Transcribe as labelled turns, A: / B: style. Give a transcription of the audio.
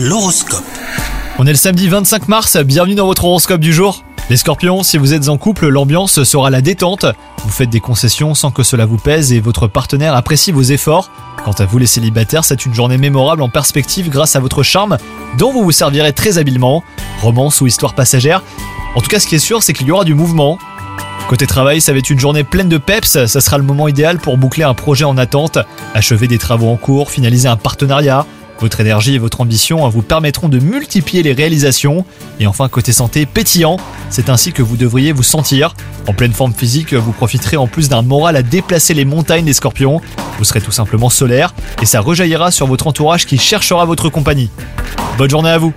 A: L'horoscope.
B: On est le samedi 25 mars, bienvenue dans votre horoscope du jour. Les scorpions, si vous êtes en couple, l'ambiance sera la détente. Vous faites des concessions sans que cela vous pèse et votre partenaire apprécie vos efforts. Quant à vous les célibataires, c'est une journée mémorable en perspective grâce à votre charme dont vous vous servirez très habilement. Romance ou histoire passagère. En tout cas, ce qui est sûr, c'est qu'il y aura du mouvement. Côté travail, ça va être une journée pleine de peps, ça sera le moment idéal pour boucler un projet en attente, achever des travaux en cours, finaliser un partenariat. Votre énergie et votre ambition vous permettront de multiplier les réalisations. Et enfin, côté santé, pétillant, c'est ainsi que vous devriez vous sentir. En pleine forme physique, vous profiterez en plus d'un moral à déplacer les montagnes des scorpions. Vous serez tout simplement solaire et ça rejaillira sur votre entourage qui cherchera votre compagnie. Bonne journée à vous